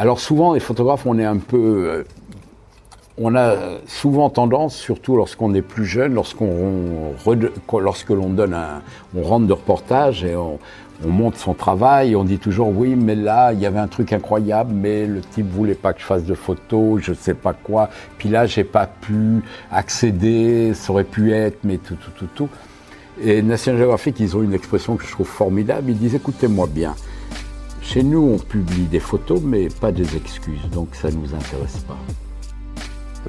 Alors souvent, les photographes, on est un peu... euh, on a souvent tendance, surtout lorsqu'on est plus jeune, lorsqu'on lorsque l'on donne un, on rentre de reportage et on, on montre son travail, on dit toujours oui, mais là il y avait un truc incroyable, mais le type voulait pas que je fasse de photos, je sais pas quoi. Puis là j'ai pas pu accéder, ça aurait pu être, mais tout, tout, tout, tout. Et National Geographic, ils ont une expression que je trouve formidable. Ils disent écoutez-moi bien. Chez nous, on publie des photos, mais pas des excuses, donc ça nous intéresse pas.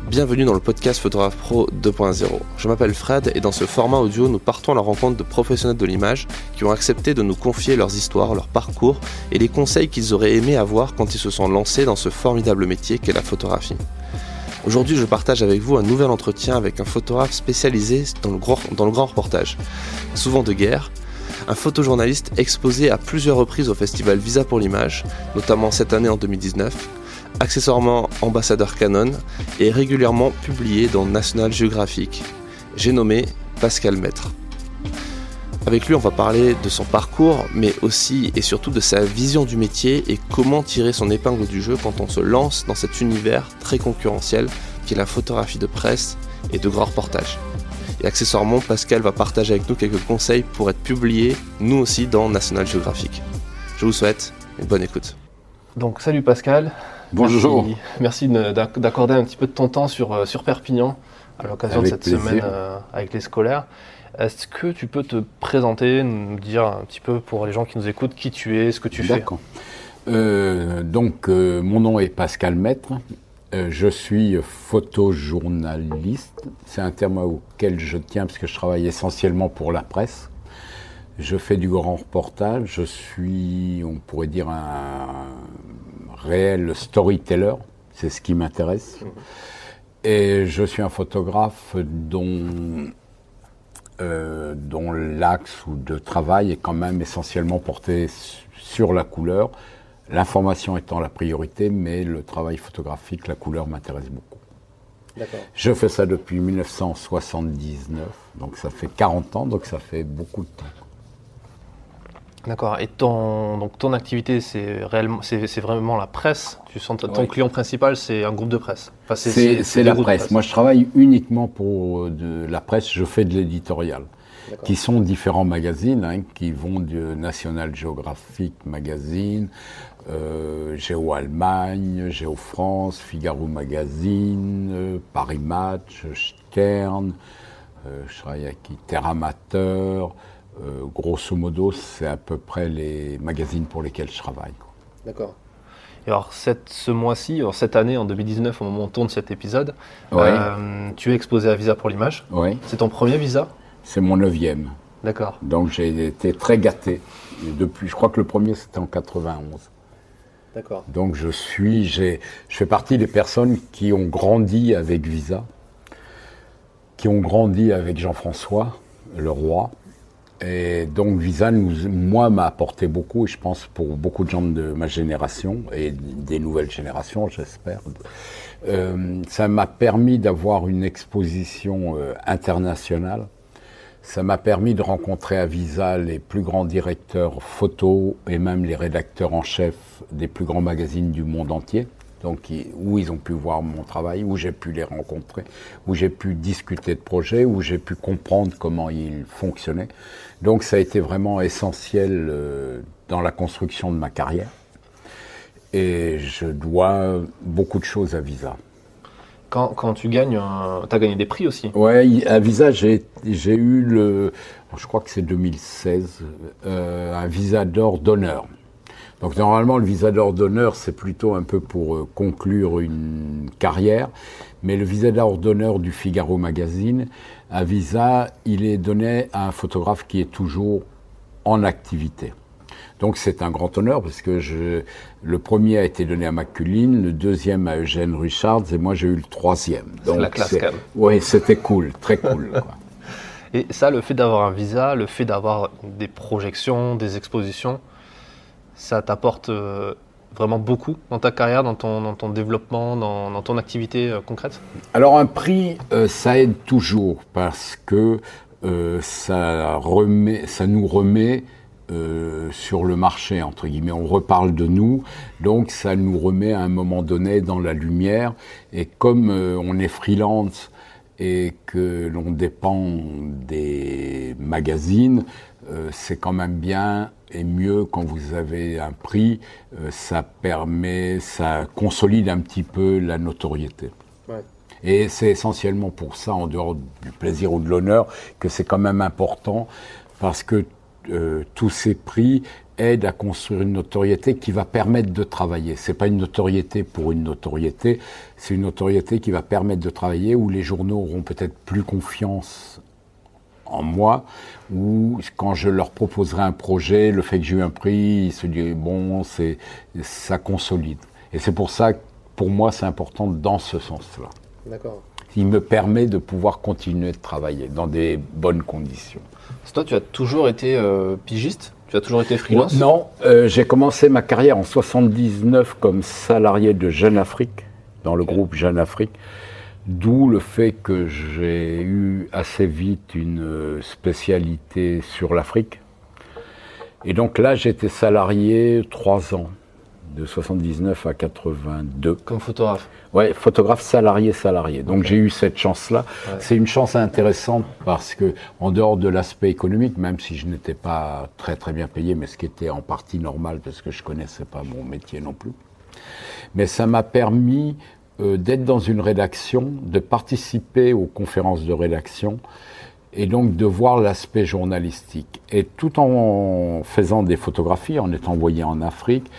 Bienvenue dans le podcast Photographe Pro 2.0. Je m'appelle Fred et dans ce format audio, nous partons à la rencontre de professionnels de l'image qui ont accepté de nous confier leurs histoires, leur parcours et les conseils qu'ils auraient aimé avoir quand ils se sont lancés dans ce formidable métier qu'est la photographie. Aujourd'hui, je partage avec vous un nouvel entretien avec un photographe spécialisé dans le dans le grand reportage, souvent de guerre, un photojournaliste exposé à plusieurs reprises au festival Visa pour l'image, notamment cette année en 2019, accessoirement ambassadeur Canon et régulièrement publié dans National Geographic. J'ai nommé Pascal Maître. Avec lui, on va parler de son parcours, mais aussi et surtout de sa vision du métier et comment tirer son épingle du jeu quand on se lance dans cet univers très concurrentiel qui est la photographie de presse et de grands reportages. Et accessoirement, Pascal va partager avec nous quelques conseils pour être publié, nous aussi, dans National Geographic. Je vous souhaite une bonne écoute. Donc salut Pascal. Bonjour. Merci, merci de- d'ac- d'accorder un petit peu de ton temps sur, euh, sur Perpignan à l'occasion de cette plaisir. semaine euh, avec les scolaires. Est-ce que tu peux te présenter, nous dire un petit peu pour les gens qui nous écoutent qui tu es, ce que tu fais? D'accord. Euh, donc, euh, mon nom est Pascal Maître. Euh, je suis photojournaliste. C'est un terme auquel je tiens parce que je travaille essentiellement pour la presse. Je fais du grand reportage. Je suis, on pourrait dire, un réel storyteller. C'est ce qui m'intéresse. Et je suis un photographe dont euh, dont l'axe de travail est quand même essentiellement porté su- sur la couleur, l'information étant la priorité, mais le travail photographique, la couleur m'intéresse beaucoup. Je fais ça depuis 1979, donc ça fait 40 ans, donc ça fait beaucoup de temps. D'accord. Et ton, donc ton activité, c'est réellement, c'est vraiment la presse? Tu sens ton client principal, c'est un groupe de presse? Enfin, C'est la presse. Moi, je travaille uniquement pour euh, de la presse. Je fais de l'éditorial, qui sont différents magazines, hein, qui vont de National Geographic Magazine, euh, Géo Allemagne, Géo France, Figaro Magazine, euh, Paris Match, Stern. euh, je travaille avec qui Terre Amateur. Euh, grosso modo, c'est à peu près les magazines pour lesquels je travaille. D'accord. Et alors cette, ce mois-ci, alors cette année, en 2019, au moment où on tourne cet épisode, Ouais. euh, tu es exposé à Visa pour l'image. C'est ton premier visa? C'est mon neuvième. D'accord. Donc j'ai été très gâté. Et depuis, je crois que le premier c'était en 91. Donc je suis, j'ai, je fais partie des personnes qui ont grandi avec Visa, qui ont grandi avec Jean-François, le roi. Et donc Visa, moi, m'a apporté beaucoup, et je pense pour beaucoup de gens de ma génération et des nouvelles générations, j'espère. Euh, ça m'a permis d'avoir une exposition euh, internationale. Ça m'a permis de rencontrer à Visa les plus grands directeurs photo et même les rédacteurs en chef des plus grands magazines du monde entier. Donc, où ils ont pu voir mon travail, où j'ai pu les rencontrer, où j'ai pu discuter de projets, où j'ai pu comprendre comment ils fonctionnaient. Donc, ça a été vraiment essentiel euh, dans la construction de ma carrière. Et je dois beaucoup de choses à Visa. Quand, tu gagnes, tu as gagné des prix aussi. Ouais, à Visa, j'ai j'ai eu le, je crois que c'est 2016, euh, un visa d'or d'honneur. Donc normalement, le visa d'or d'honneur, c'est plutôt un peu pour euh, conclure une carrière, mais le visa d'or d'honneur du Figaro Magazine, à Visa, il est donné à un photographe qui est toujours en activité. Donc c'est un grand honneur parce que je, le premier a été donné à McCullin, le deuxième à Eugène Richards et moi j'ai eu le troisième. C'est Donc, la classe, quand même. Oui, c'était cool, très cool. quoi. Et ça, le fait d'avoir un visa, le fait d'avoir des projections, des expositions, ça t'apporte euh, vraiment beaucoup dans ta carrière, dans ton, dans ton développement, dans, dans ton activité euh, concrète? Alors un prix, euh, ça aide toujours parce que ça, remet, ça nous remet euh, sur le marché, entre guillemets. On reparle de nous, donc ça nous remet à un moment donné dans la lumière. Et comme euh, on est freelance et que l'on dépend des magazines, euh, c'est quand même bien et mieux quand vous avez un prix, ça permet, ça consolide un petit peu la notoriété. Et c'est essentiellement pour ça, en dehors du plaisir ou de l'honneur, que c'est quand même important, parce que euh, tous ces prix aident à construire une notoriété qui va permettre de travailler. C'est pas une notoriété pour une notoriété, c'est une notoriété qui va permettre de travailler où les journaux auront peut-être plus confiance en moi, ou quand je leur proposerai un projet, le fait que j'ai eu un prix, ils se disent bon, c'est ça consolide. Et c'est pour ça, pour moi, c'est important dans ce sens-là. D'accord. Il me permet de pouvoir continuer de travailler dans des bonnes conditions. Toi, tu as toujours été euh, pigiste? Tu as toujours été freelance? Non, euh, j'ai commencé ma carrière en 79 comme salarié de Jeune Afrique, dans le groupe Jeune Afrique. D'où le fait que j'ai eu assez vite une euh, spécialité sur l'Afrique. Et donc là, j'étais salarié trois ans de 79 à 82. Comme photographe Ouais, photographe salarié salarié. Donc j'ai eu cette chance-là. C'est une chance intéressante parce que en dehors de l'aspect économique, même si je n'étais pas très très bien payé, mais ce qui était en partie normal parce que je connaissais pas mon métier non plus, mais ça m'a permis euh, d'être dans une rédaction, de participer aux conférences de rédaction et donc de voir l'aspect journalistique. Et tout en faisant des photographies, en étant envoyé en Afrique,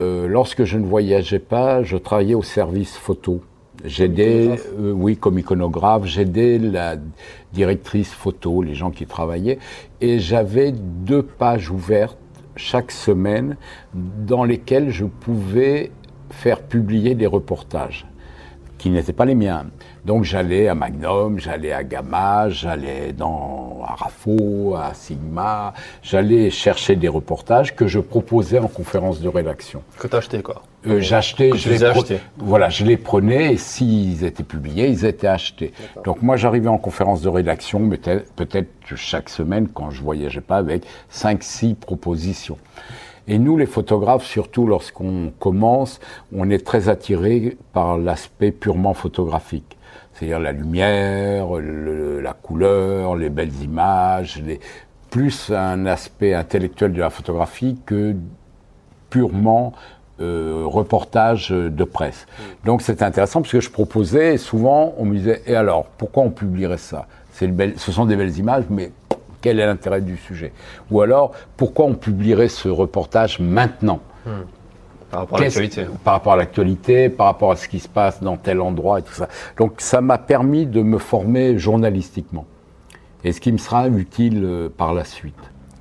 euh, lorsque je ne voyageais pas, je travaillais au service photo. J'aidais, euh, oui, comme iconographe, j'aidais la directrice photo, les gens qui travaillaient, et j'avais deux pages ouvertes chaque semaine dans lesquelles je pouvais faire publier des reportages qui n'étaient pas les miens. Donc j'allais à Magnum, j'allais à Gamma, j'allais dans à Rafo, à Sigma, j'allais chercher des reportages que je proposais en conférence de rédaction. Que tu achetais quoi euh, J'achetais, je les, achetais. Voilà, je les prenais et s'ils étaient publiés, ils étaient achetés. Donc moi j'arrivais en conférence de rédaction, peut-être chaque semaine quand je voyageais pas avec 5-6 propositions. Et nous, les photographes, surtout lorsqu'on commence, on est très attiré par l'aspect purement photographique. C'est-à-dire la lumière, la couleur, les belles images, les, plus un aspect intellectuel de la photographie que purement euh, reportage de presse. Mm. Donc c'est intéressant parce que je proposais et souvent on me disait et alors pourquoi on publierait ça? Ce sont des belles images, mais quel est l'intérêt du sujet? Ou alors, pourquoi on publierait ce reportage maintenant? Hmm. Par rapport à l'actualité. Par rapport à l'actualité, par rapport à ce qui se passe dans tel endroit et tout ça. Donc ça m'a permis de me former journalistiquement. Et ce qui me sera utile euh, par la suite.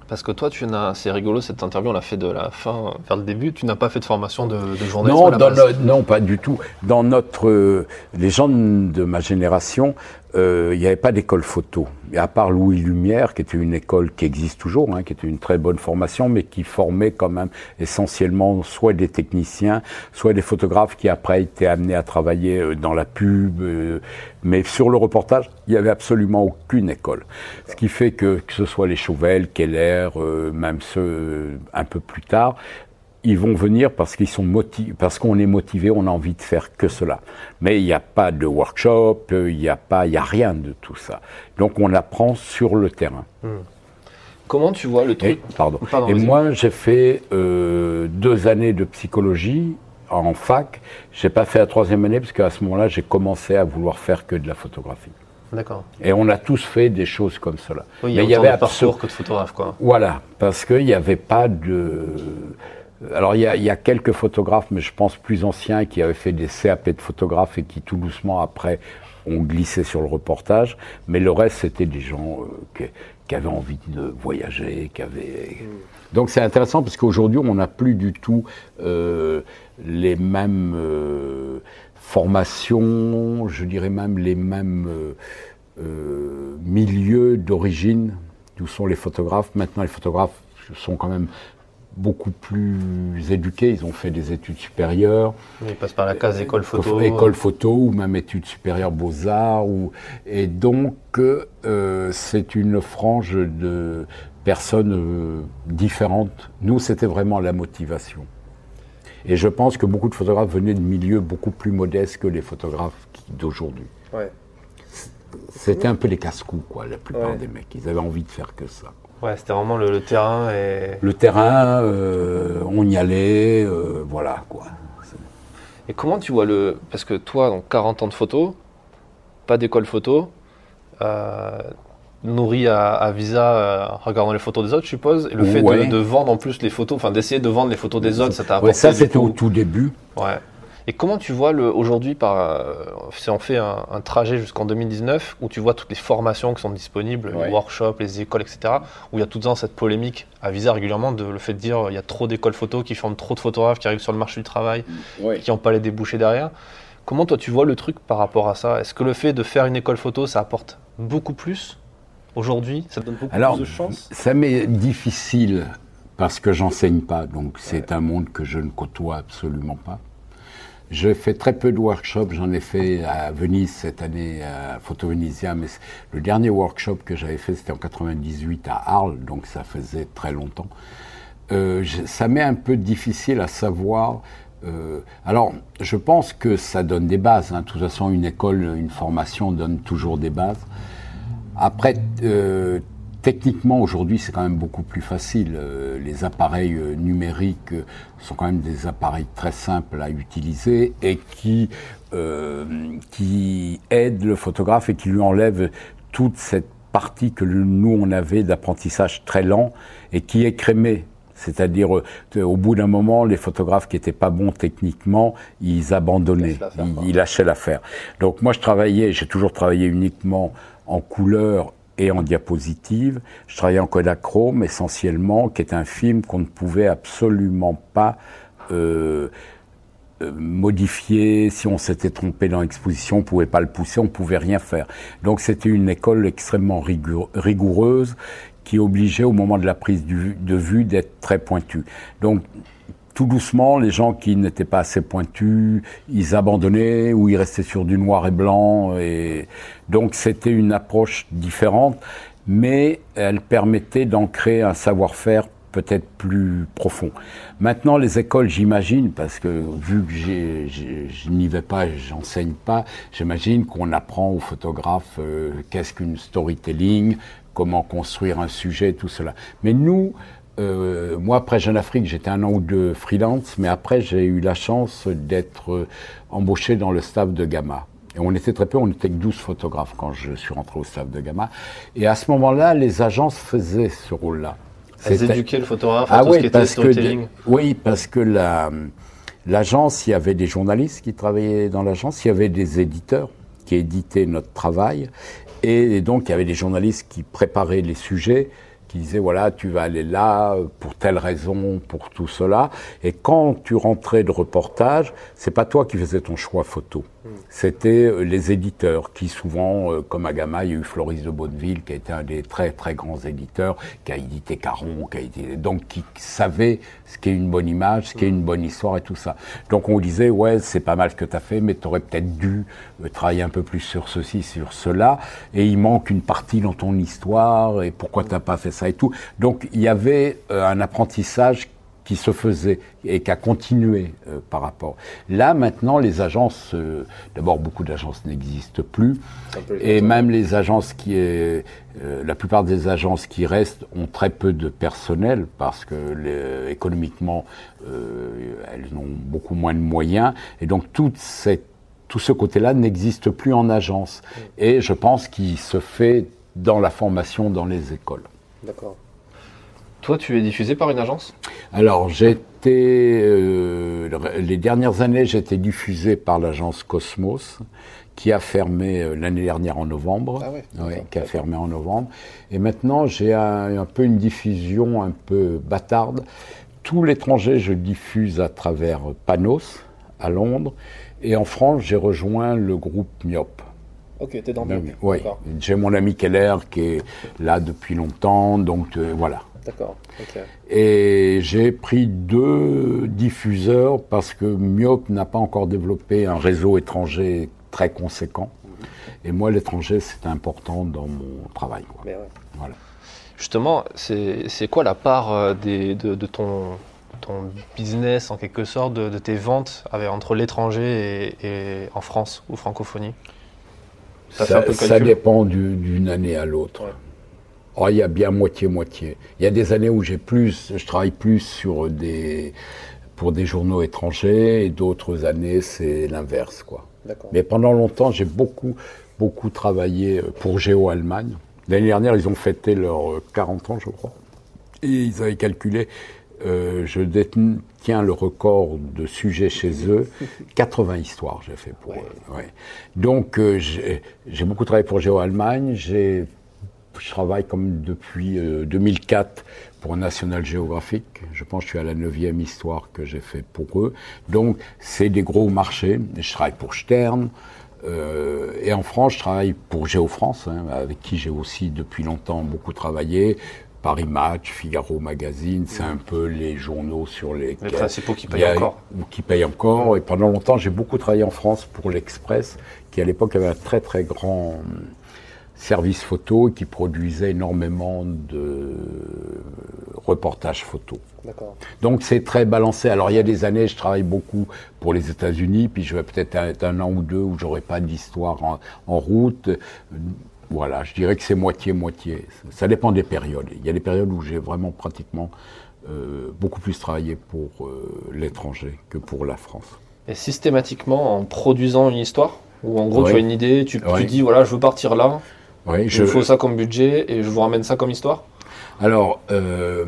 Parce que toi, tu n'as, c'est rigolo cette interview, on l'a fait de la fin vers le début. Tu n'as pas fait de formation de, de journaliste non, non, pas du tout. Dans notre, euh, les gens de ma génération, euh, il n'y avait pas d'école photo. À part Louis Lumière, qui était une école qui existe toujours, hein, qui était une très bonne formation, mais qui formait quand même essentiellement soit des techniciens, soit des photographes qui après étaient amenés à travailler euh, dans la pub. Euh, mais sur le reportage, il n'y avait absolument aucune école. Ce qui fait que, que ce soit les Chauvel, Keller, même ceux un peu plus tard, ils vont venir parce qu'ils sont motivés, parce qu'on est motivé, on a envie de faire que cela. Mais il n'y a pas de workshop, il n'y a pas, il y a rien de tout ça. Donc on apprend sur le terrain. Hmm. Comment tu vois le truc? Et, pardon. Et moi, j'ai fait euh, deux années de psychologie en fac. J'ai pas fait la troisième année parce qu'à ce moment-là, j'ai commencé à vouloir faire que de la photographie. D'accord. Et on a tous fait des choses comme cela. Oui, il y, avait de parcours que de photographe, quoi. Voilà, parce qu'il n'y avait pas de alors il y, a, quelques photographes, mais je pense plus anciens, qui avaient fait des CAP de photographes et qui tout doucement après ont glissé sur le reportage. Mais le reste, c'était des gens euh, qui, avaient envie de voyager, qui avaient. Mm. Donc c'est intéressant parce qu'aujourd'hui, on n'a plus du tout euh, les mêmes euh, formations, je dirais même les mêmes milieux d'origine d'où sont les photographes? Maintenant, les photographes sont quand même beaucoup plus éduqués, ils ont fait des études supérieures. Ils passent par la case école photo. École photo ou même études supérieures beaux-arts. Ou... Et donc, euh, c'est une frange de personnes euh, différentes. Nous, c'était vraiment la motivation. Et je pense que beaucoup de photographes venaient de milieux beaucoup plus modestes que les photographes d'aujourd'hui. Ouais. C'était un peu les casse-coups, quoi, la plupart des mecs. Ils avaient envie de faire que ça. Ouais, c'était vraiment le, terrain et. Le terrain, euh, on y allait, euh, voilà, quoi. Et comment tu vois le. Parce que toi, donc 40 ans de photo, pas d'école photo, euh, nourri à, visa euh, regardant les photos des autres, je suppose. Et le fait de, vendre en plus les photos, enfin d'essayer de vendre les photos des autres, ça t'a apporté. Ouais, ça c'était au tout début. Ouais. Et comment tu vois aujourd'hui, par, euh, si on fait un, trajet jusqu'en 2019, où tu vois toutes les formations qui sont disponibles, les workshops, les écoles, etc., où il y a tout le temps cette polémique à viser régulièrement de le fait de dire il y a trop d'écoles photo qui forment trop de photographes qui arrivent sur le marché du travail, qui n'ont pas les débouchés derrière. Comment toi tu vois le truc par rapport à ça? Est-ce que le fait de faire une école photo, ça apporte beaucoup plus aujourd'hui? Ça donne beaucoup plus de chance Ça m'est difficile parce que j'enseigne pas, donc c'est un monde que je ne côtoie absolument pas. Je fais très peu de workshops. J'en ai fait à Venise cette année, à Photo Venisia, mais le dernier workshop que j'avais fait, c'était en 98 à Arles, donc ça faisait très longtemps. Euh, ça m'est un peu difficile à savoir. Euh, alors, je pense que ça donne des bases. Hein. De toute façon, une école, une formation donne toujours des bases. Après, euh, Techniquement, aujourd'hui, c'est quand même beaucoup plus facile. Euh, les appareils euh, numériques euh, sont quand même des appareils très simples à utiliser et qui, qui aident le photographe et qui lui enlèvent toute cette partie que nous, on avait d'apprentissage très lent et qui est crémée. C'est-à-dire, au bout d'un moment, les photographes qui n'étaient pas bons techniquement, ils abandonnaient, ils, ils lâchaient l'affaire. Donc moi, je travaillais, j'ai toujours travaillé uniquement en couleur et en diapositive. Je travaillais en Kodachrome essentiellement, qui est un film qu'on ne pouvait absolument pas euh, euh, modifier. Si on s'était trompé dans l'exposition, on pouvait pas le pousser, on pouvait rien faire. Donc c'était une école extrêmement rigoureuse qui obligeait au moment de la prise de vue d'être très pointu. Donc tout doucement, les gens qui n'étaient pas assez pointus, ils abandonnaient ou ils restaient sur du noir et blanc. Et donc c'était une approche différente, mais elle permettait d'ancrer un savoir-faire peut-être plus profond. Maintenant, les écoles, j'imagine, parce que vu que je n'y vais pas, j'enseigne pas, j'imagine qu'on apprend aux photographes euh, qu'est-ce qu'une storytelling, comment construire un sujet, tout cela. Mais nous, euh, moi, après Jeune Afrique, j'étais un an ou deux freelance, mais après, j'ai eu la chance d'être euh, embauché dans le staff de Gamma. Et on était très peu, on était que 12 photographes quand je suis rentré au staff de Gamma. Et à ce moment-là, les agences faisaient ce rôle-là. Elles éduquaient le photographe à ah tout ce qui était storytelling Oui, parce que la, l'agence, il y avait des journalistes qui travaillaient dans l'agence, il y avait des éditeurs qui éditaient notre travail, et donc il y avait des journalistes qui préparaient les sujets, qui disait voilà tu vas aller là pour telle raison pour tout cela. Et quand tu rentrais de reportage c'est pas toi qui faisais ton choix photo c'était euh, les éditeurs qui souvent, euh, comme à Gamma, il y a eu Floris de Bonneville qui été un des très très grands éditeurs, qui a édité Caron, qui a édité, donc qui savait ce qu'est une bonne image, ce qu'est une bonne histoire et tout ça. Donc on disait ouais c'est pas mal ce que tu as fait, mais tu aurais peut-être dû euh, travailler un peu plus sur ceci, sur cela, et il manque une partie dans ton histoire et pourquoi t'as pas fait ça et tout. Donc il y avait un apprentissage qui se faisait et qui a continué euh, par rapport. Là, maintenant, les agences, euh, d'abord, beaucoup d'agences n'existent plus, et même les agences qui, est, euh, la plupart des agences qui restent ont très peu de personnel parce que les, économiquement, elles ont beaucoup moins de moyens, et donc toute cette, tout ce côté-là n'existe plus en agence. Et je pense qu'il se fait dans la formation dans les écoles. D'accord. Toi, tu es diffusé par une agence? Alors, j'étais. Euh, les dernières années, j'étais diffusé par l'agence Cosmos, qui a fermé euh, l'année dernière en novembre. Ah ouais, Qui a fermé en novembre. Et maintenant, j'ai un, peu une diffusion un peu bâtarde. Tout l'étranger, je diffuse à travers Panos, à Londres. Et en France, j'ai rejoint le groupe Myop. Ok, t'es dans Myop. Oui, j'ai mon ami Keller qui est là depuis longtemps, donc euh, voilà. D'accord. Et j'ai pris deux diffuseurs parce que Myop n'a pas encore développé un réseau étranger très conséquent. Et moi, l'étranger, c'est important dans mon travail. Voilà. Justement, c'est quoi la part euh, des, de, ton, ton business, en quelque sorte, de, tes ventes entre l'étranger et, en France ou francophonie? Ça, dépend d'une année à l'autre. Oh, il y a bien moitié-moitié. Il y a des années où j'ai plus, je travaille plus sur des, pour des journaux étrangers et d'autres années, c'est l'inverse, quoi. Mais pendant longtemps, j'ai beaucoup, beaucoup travaillé pour Géo Allemagne. L'année dernière, ils ont fêté leurs 40 ans, je crois. Et ils avaient calculé, euh, je détiens le record de sujets chez eux, 80 histoires j'ai fait pour eux. Ouais. Donc euh, j'ai beaucoup travaillé pour Géo Allemagne, je travaille comme depuis 2004 euh, pour National Geographic. Je pense que je suis à la neuvième histoire que j'ai fait pour eux. Donc c'est des gros marchés. Je travaille pour Stern, euh, et en France, je travaille pour Géofrance, hein, avec qui j'ai aussi depuis longtemps beaucoup travaillé. Paris Match, Figaro Magazine, c'est un peu les journaux sur les... Les principaux qui payent encore. Qui payent encore. Et pendant longtemps, j'ai beaucoup travaillé en France pour l'Express, qui à l'époque avait un très très grand service photo et qui produisait énormément de reportages photo. Donc c'est très balancé. Alors il y a des années, je travaille beaucoup pour les États-Unis, puis je vais peut-être être un an ou deux où j'aurai pas d'histoire en, route. Voilà, je dirais que c'est moitié-moitié. Ça dépend des périodes. Il y a des périodes où j'ai vraiment pratiquement euh, beaucoup plus travaillé pour euh, l'étranger que pour la France. Et systématiquement en produisant une histoire Ou en gros tu as une idée, tu, tu dis voilà je veux partir là, oui, je... il faut ça comme budget et je vous ramène ça comme histoire Alors, euh,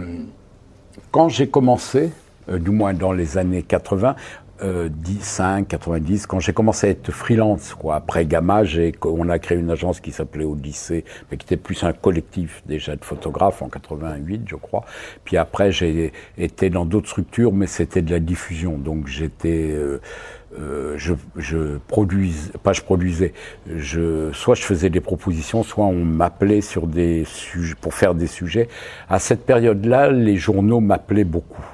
quand j'ai commencé, euh, du moins dans les années 80, euh, 5, 90, quand j'ai commencé à être freelance, quoi. Après Gamma, on a créé une agence qui s'appelait Odyssée, mais qui était plus un collectif déjà de photographes en 88, je crois. Puis après, j'ai été dans d'autres structures, mais c'était de la diffusion. Donc j'étais, euh, euh, je, je produisais, pas je produisais, je, soit je faisais des propositions, soit on m'appelait sur des sujets, pour faire des sujets. À cette période-là, les journaux m'appelaient beaucoup.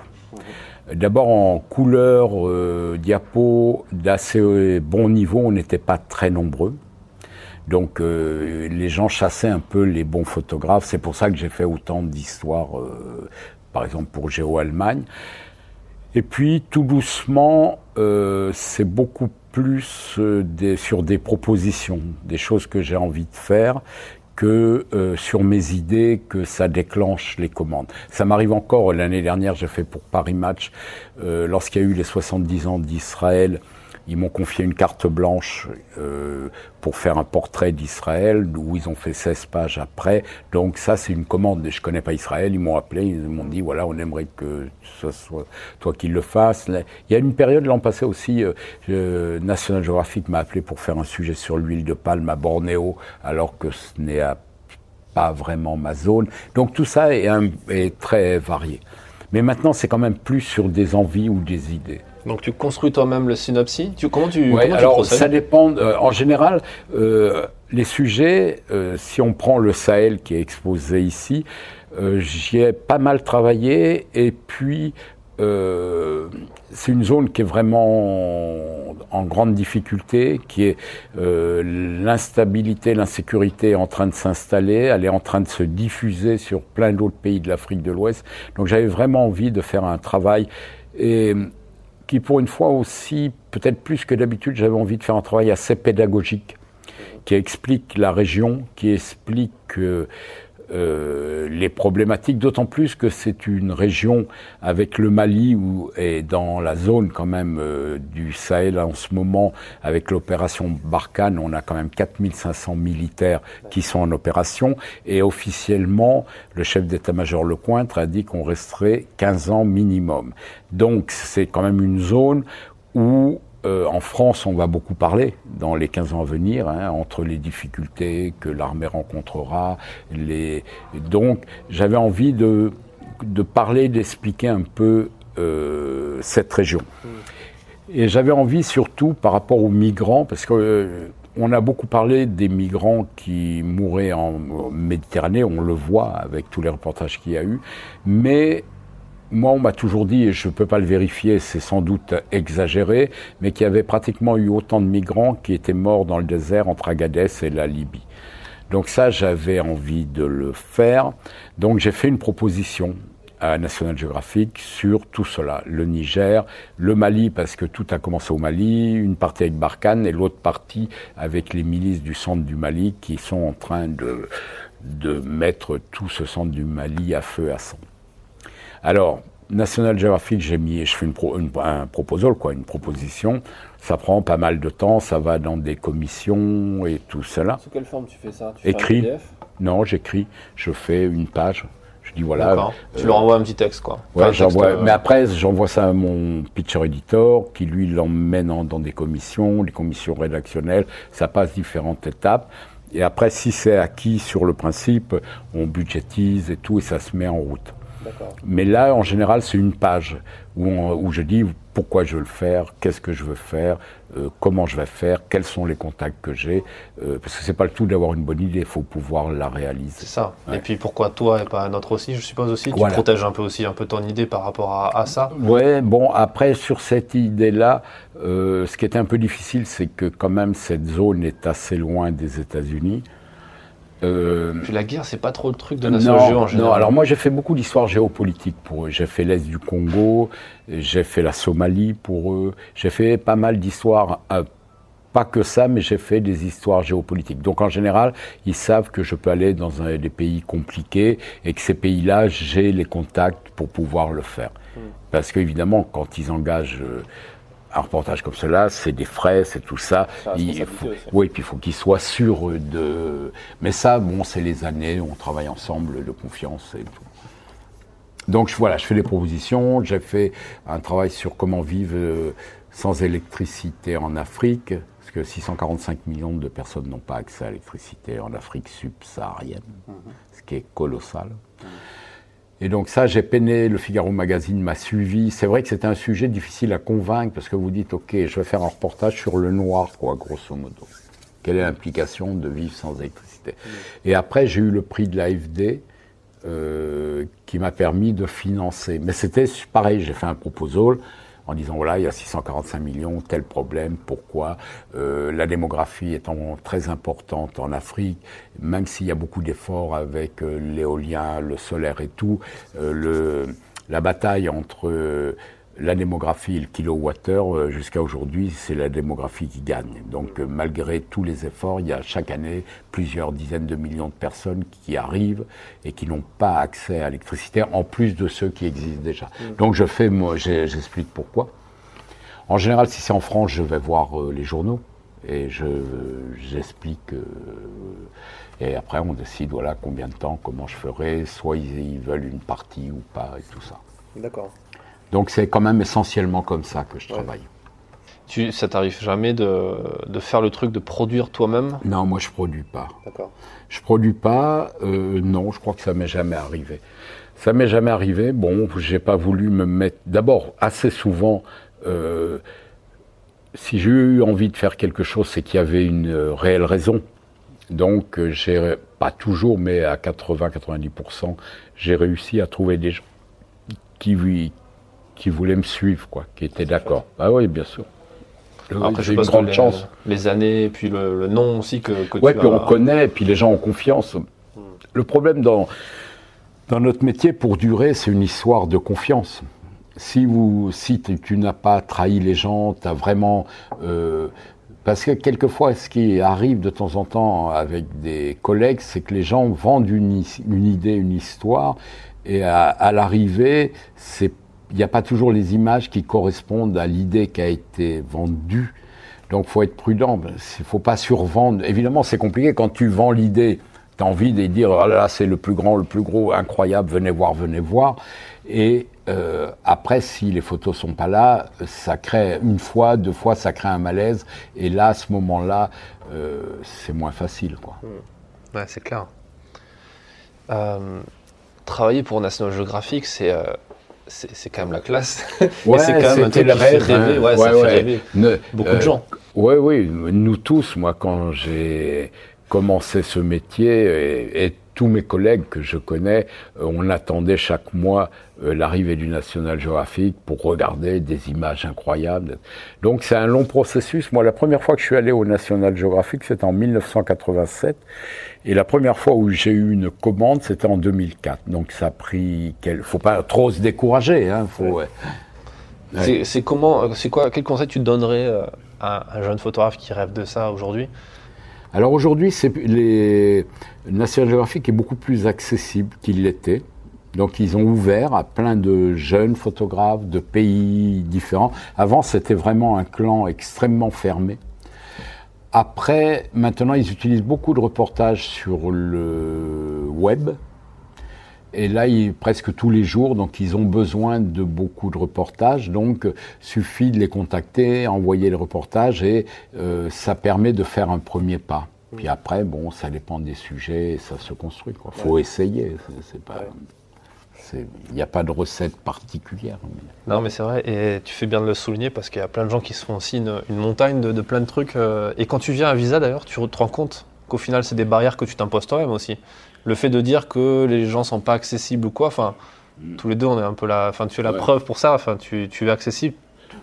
D'abord en couleur, euh, diapo, d'assez bon niveau, on n'était pas très nombreux. Donc euh, les gens chassaient un peu les bons photographes. C'est pour ça que j'ai fait autant d'histoires, euh, par exemple pour Géo Allemagne. Et puis tout doucement, euh, c'est beaucoup plus des, sur des propositions, des choses que j'ai envie de faire, que euh, sur mes idées que ça déclenche les commandes. Ça m'arrive encore, l'année dernière j'ai fait pour Paris Match, euh, lorsqu'il y a eu les 70 ans d'Israël, ils m'ont confié une carte blanche euh, pour faire un portrait d'Israël, où ils ont fait 16 pages après. Donc ça, c'est une commande. Je connais pas Israël, ils m'ont appelé, ils m'ont dit, voilà, on aimerait que ce soit toi qui le fasses. Il y a une période l'an passé aussi, euh, National Geographic m'a appelé pour faire un sujet sur l'huile de palme à Bornéo, alors que ce n'est pas vraiment ma zone. Donc tout ça est très varié. Mais maintenant, c'est quand même plus sur des envies ou des idées. Donc tu construis toi-même le synopsis tu, Comment tu, ouais, alors, Ça dépend. Euh, en général, euh, les sujets, euh, si on prend le Sahel qui est exposé ici, j'y ai pas mal travaillé et puis c'est une zone qui est vraiment en grande difficulté, qui est l'instabilité, l'insécurité en train de s'installer, elle est en train de se diffuser sur plein d'autres pays de l'Afrique de l'Ouest. Donc j'avais vraiment envie de faire un travail et qui pour une fois aussi, peut-être plus que d'habitude, j'avais envie de faire un travail assez pédagogique, qui explique la région, qui explique euh, euh, les problématiques, d'autant plus que c'est une région avec le Mali où, et dans la zone quand même euh, du Sahel en ce moment, avec l'opération Barkhane, on a quand même 4500 militaires qui sont en opération et officiellement, le chef d'état-major Lecointre a dit qu'on resterait 15 ans minimum. Donc c'est quand même une zone où euh, en France, on va beaucoup parler dans les 15 ans à venir, hein, entre les difficultés que l'armée rencontrera. Les... Donc, j'avais envie de, de parler, d'expliquer un peu euh, cette région. Mm. Et j'avais envie surtout par rapport aux migrants, parce que euh, on a beaucoup parlé des migrants qui mouraient en Méditerranée, on le voit avec tous les reportages qu'il y a eu, mais moi, on m'a toujours dit, et je ne peux pas le vérifier, c'est sans doute exagéré, mais qu'il y avait pratiquement eu autant de migrants qui étaient morts dans le désert entre Agadez et la Libye. Donc ça, j'avais envie de le faire. Donc j'ai fait une proposition à National Geographic sur tout cela. Le Niger, le Mali, parce que tout a commencé au Mali, une partie avec Barkhane et l'autre partie avec les milices du centre du Mali qui sont en train de, de mettre tout ce centre du Mali à feu à sang. Alors, National Geographic, j'ai mis, je fais une, un proposal, quoi, une proposition. Ça prend pas mal de temps, ça va dans des commissions et tout cela. Sous quelle forme tu fais ça? Tu Écrit. Fais un PDF non, j'écris. Je fais une page. Je dis voilà. tu leur envoies un petit texte, quoi. Ouais, j'envoie. Euh, mais après, j'envoie ça à mon pitcher editor, qui lui l'emmène dans des commissions, des commissions rédactionnelles. Ça passe différentes étapes. Et après, si c'est acquis sur le principe, on budgétise et tout, et ça se met en route. Mais là, en général, c'est une page où, où, je dis pourquoi je veux le faire, qu'est-ce que je veux faire, euh, comment je vais faire, quels sont les contacts que j'ai. Euh, parce que c'est pas le tout d'avoir une bonne idée, il faut pouvoir la réaliser. C'est ça. Et puis pourquoi toi et pas un autre aussi, je suppose aussi. Tu protèges un peu aussi un peu ton idée par rapport à, à ça. Ouais. Bon, après sur cette idée-là, euh, ce qui était un peu difficile, c'est que quand même cette zone est assez loin des États-Unis. Euh, Puis la guerre, c'est pas trop le truc de la non, en général. Non, alors moi j'ai fait beaucoup d'histoires géopolitiques pour eux. J'ai fait l'Est du Congo, j'ai fait la Somalie pour eux, j'ai fait pas mal d'histoires, euh, pas que ça, mais j'ai fait des histoires géopolitiques. Donc en général, ils savent que je peux aller dans des pays compliqués et que ces pays-là, j'ai les contacts pour pouvoir le faire. Hmm. Parce qu'évidemment, quand ils engagent... Euh, un reportage comme cela, c'est des frais, c'est tout ça. Il oui, puis il faut qu'il soit sûr de. Mais ça, bon, c'est les années, on travaille ensemble de confiance et tout. Donc voilà, je fais des propositions. J'ai fait un travail sur comment vivre euh, sans électricité en Afrique, parce que 645 millions de personnes n'ont pas accès à l'électricité en Afrique subsaharienne, mhm. ce qui est colossal. Mhm. Et donc ça, j'ai peiné, le Figaro Magazine m'a suivi. C'est vrai que c'était un sujet difficile à convaincre parce que vous dites, OK, je vais faire un reportage sur le noir, quoi, grosso modo. Quelle est l'implication de vivre sans électricité? Et après, j'ai eu le prix de l'AFD euh, qui m'a permis de financer. Mais c'était pareil, j'ai fait un proposal en disant voilà, il y a 645 millions, tel problème, pourquoi euh, La démographie étant très importante en Afrique, même s'il y a beaucoup d'efforts avec euh, l'éolien, le solaire et tout, euh, le, la bataille entre la démographie et le kilowattheure, euh, jusqu'à aujourd'hui, c'est la démographie qui gagne. Donc euh, malgré tous les efforts, il y a chaque année plusieurs dizaines de millions de personnes qui arrivent et qui n'ont pas accès à l'électricité, en plus de ceux qui existent déjà. Mm. Donc je fais, moi, j'explique pourquoi. En général, si c'est en France, je vais voir euh, les journaux et je j'explique. et après, on décide voilà combien de temps, comment je ferai. Soit ils veulent une partie ou pas et tout ça. D'accord. Donc c'est quand même essentiellement comme ça que je travaille. Tu, ça t'arrive jamais de, de, faire le truc de produire toi-même? Non, moi je produis pas. D'accord. Je produis pas. Euh, non, je crois que ça m'est jamais arrivé. Ça m'est jamais arrivé. Bon, j'ai pas voulu me mettre. D'abord, assez souvent, euh, si j'ai eu envie de faire quelque chose, c'est qu'il y avait une euh, réelle raison. Donc, j'ai pas toujours, mais à 80-90%, j'ai réussi à trouver des gens qui, qui voulaient me suivre, quoi, qui étaient d'accord. Ah oui, bien sûr. J'ai une grande chance. Les années, puis le, nom aussi que, que ouais, puis on connaît, puis les gens ont confiance. Le problème dans, dans notre métier, pour durer, c'est une histoire de confiance. Si, vous, si tu, n'as pas trahi les gens, tu as vraiment... Euh, parce que quelquefois, ce qui arrive de temps en temps avec des collègues, c'est que les gens vendent une, une idée, une histoire, et à, à l'arrivée, c'est il n'y a pas toujours les images qui correspondent à l'idée qui a été vendue. Donc, faut être prudent. Il faut pas survendre. Évidemment, c'est compliqué quand tu vends l'idée. Tu as envie de dire, oh là c'est le plus grand, le plus gros, incroyable, venez voir, venez voir. Et euh, après, si les photos sont pas là, ça crée une fois, deux fois, ça crée un malaise. Et là, à ce moment-là, euh, c'est moins facile. Quoi. Ouais, c'est clair. Euh, travailler pour National Geographic, c'est c'est quand même la classe. Ouais, c'est quand même un truc rêve, rêver. Ouais, ça fait rêver beaucoup de euh, gens. Oui, oui, nous tous, moi, quand j'ai commencé ce métier, et, tous mes collègues que je connais, euh, on attendait chaque mois euh, l'arrivée du National Geographic pour regarder des images incroyables. Donc c'est un long processus. Moi, la première fois que je suis allé au National Geographic, c'était en 1987. Et la première fois où j'ai eu une commande, c'était en 2004. Donc ça a pris... Quel... faut pas trop se décourager. Hein, faut, C'est comment, c'est quoi, quel conseil tu donnerais à un jeune photographe qui rêve de ça aujourd'hui? Alors aujourd'hui, les National Geographic est beaucoup plus accessible qu'il l'était. Donc ils ont ouvert à plein de jeunes photographes de pays différents. Avant, c'était vraiment un clan extrêmement fermé. Après, maintenant, ils utilisent beaucoup de reportages sur le web. Et là, presque tous les jours, donc ils ont besoin de beaucoup de reportages. Donc, suffit de les contacter, envoyer les reportages, et euh, ça permet de faire un premier pas. Puis après, bon, ça dépend des sujets, ça se construit. Il faut essayer. C'est pas. Il n'y a pas de recette particulière. Non, mais c'est vrai, et tu fais bien de le souligner parce qu'il y a plein de gens qui se font aussi une, montagne de, plein de trucs. Euh, et quand tu viens à Visa, d'ailleurs, tu te rends compte qu'au final, c'est des barrières que tu t'imposes toi-même aussi le fait de dire que les gens sont pas accessibles ou quoi, enfin, mm. tous les deux, on est un peu là, enfin, tu es la preuve pour ça, enfin, tu, es accessible.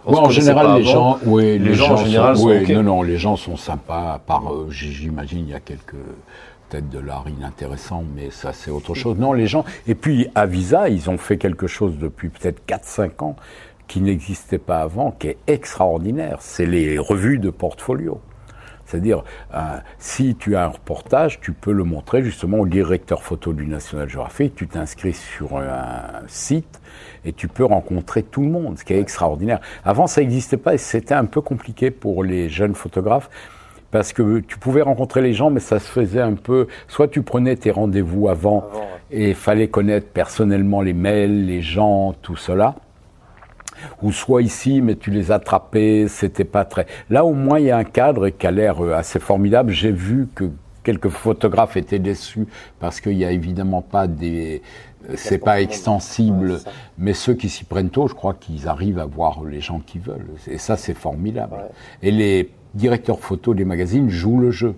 en général, les gens, oui, les, gens, en général sont, non, non, les gens sont sympas. À part, euh, j'imagine, il y a quelques têtes de l'art inintéressants, mais ça, c'est autre chose. Non, les gens. Et puis, à Visa, ils ont fait quelque chose depuis peut-être 4-5 ans qui n'existait pas avant, qui est extraordinaire. C'est les revues de portfolio. C'est-à-dire, euh, si tu as un reportage, tu peux le montrer justement au directeur photo du National Geographic, tu t'inscris sur un site et tu peux rencontrer tout le monde, ce qui est extraordinaire. Avant, ça n'existait pas et c'était un peu compliqué pour les jeunes photographes parce que tu pouvais rencontrer les gens, mais ça se faisait un peu. Soit tu prenais tes rendez-vous avant, et il fallait connaître personnellement les mails, les gens, tout cela ou soit ici, mais tu les attrapais, c'était pas très. Là, au moins, il y a un cadre qui a l'air euh, assez formidable. J'ai vu que quelques photographes étaient déçus parce qu'il n'y a évidemment pas des. Euh, c'est pas extensible, mais ceux qui s'y prennent tôt, je crois qu'ils arrivent à voir les gens qui veulent. Et ça, c'est formidable. Et les directeurs photo des magazines jouent le jeu.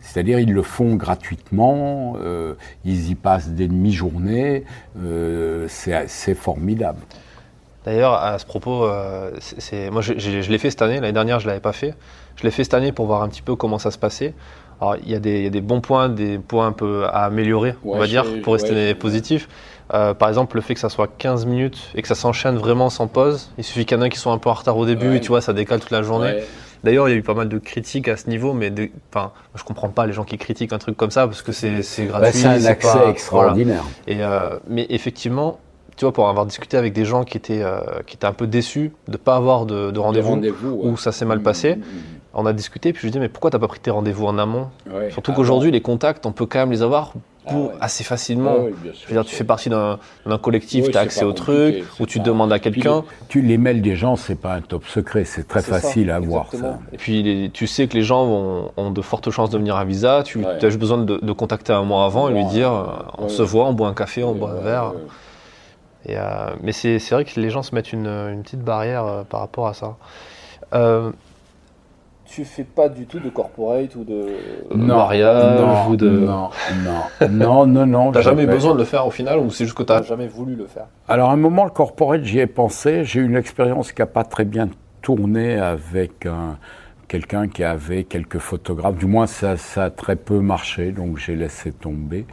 C'est-à-dire ils le font gratuitement, euh, ils y passent des demi-journées, c'est formidable. D'ailleurs, à ce propos, euh, c'est, moi je, l'ai fait cette année, l'année dernière je ne l'avais pas fait. Je l'ai fait cette année pour voir un petit peu comment ça se passait. Alors il y, a des, bons points, des points un peu à améliorer, on va dire, pour rester positif. Euh, par exemple, le fait que ça soit 15 minutes et que ça s'enchaîne vraiment sans pause. Il suffit qu'il y en ait qui sont un peu en retard au début et tu vois, ça décale toute la journée. D'ailleurs, il y a eu pas mal de critiques à ce niveau, mais de, enfin, je comprends pas les gens qui critiquent un truc comme ça parce que c'est, gratuit. c'est un accès extraordinaire. Et, euh, mais effectivement, tu vois, pour avoir discuté avec des gens qui étaient, euh, qui étaient un peu déçus de ne pas avoir de, rendez-vous, où ça s'est mal passé, mmh, mmh, mmh. on a discuté, puis je lui ai dit, mais pourquoi tu n'as pas pris tes rendez-vous en amont Surtout ah qu'aujourd'hui, les contacts, on peut quand même les avoir ah assez facilement. je veux dire, tu fais partie d'un collectif, tu as accès au truc, ou tu demandes à quelqu'un. Tu les mails des gens, c'est pas un top secret, c'est très facile à voir. Ça. Et puis tu sais que les gens ont de fortes chances de venir à Visa, tu as juste besoin de, contacter un mois avant et lui dire, euh, on se voit, on boit un café, on boit un verre. Euh, mais c'est vrai que les gens se mettent une, une petite barrière euh, par rapport à ça. Euh, tu fais pas du tout de corporate ou de mariage ou de non. Non. Non non non t'as jamais. besoin de le faire au final ou c'est juste que t'as jamais voulu le faire. Alors à un moment le corporate j'y ai pensé. J'ai eu une expérience qui a pas très bien tourné avec un quelqu'un qui avait quelques photographes. Du moins, ça, ça a très peu marché, donc j'ai laissé tomber.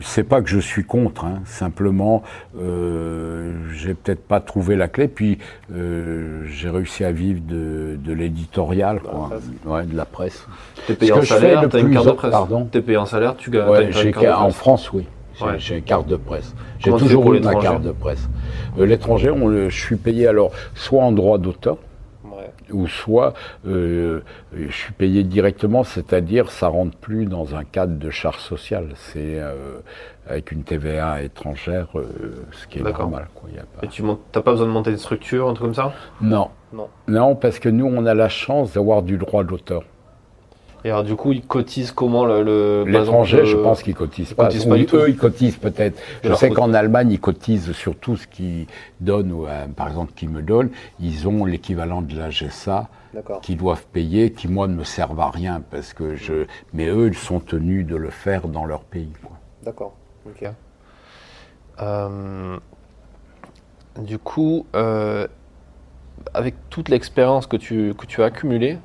C'est pas que je suis contre, hein. simplement, euh, j'ai peut-être pas trouvé la clé. Puis euh, j'ai réussi à vivre de, de l'éditorial, quoi. Ouais, de la presse. T'es payé en salaire, t'as une carte de presse. Pardon. T'es payé en salaire, tu gagnes. Ouais, en France, oui. J'ai une carte de presse. J'ai toujours eu ma carte de presse. Euh, l'étranger, je suis payé alors soit en droit d'auteur, ou soit euh, je suis payé directement, c'est-à-dire ça rentre plus dans un cadre de charge sociale. C'est euh, avec une TVA étrangère, euh, ce qui est normal. Quoi. Et tu n'as pas besoin de monter des structures, un truc comme ça? Non. Non. Non, parce que nous, on a la chance d'avoir du droit d'auteur. Et alors, du coup, ils cotisent comment le. L'étranger, je pense qu'ils cotisent pas. Cotisent pas eux, ils cotisent peut-être. Je sais qu'en Allemagne, ils cotisent sur tout ce qu'ils donnent, ou, euh, par exemple, qui me donnent. Ils ont l'équivalent de la GSA qu'ils doivent payer, qui, moi, ne me servent à rien, parce que je. Mais eux, ils sont tenus de le faire dans leur pays. Quoi. D'accord. Ok. Euh, du coup, euh, avec toute l'expérience que tu, que tu as accumulée,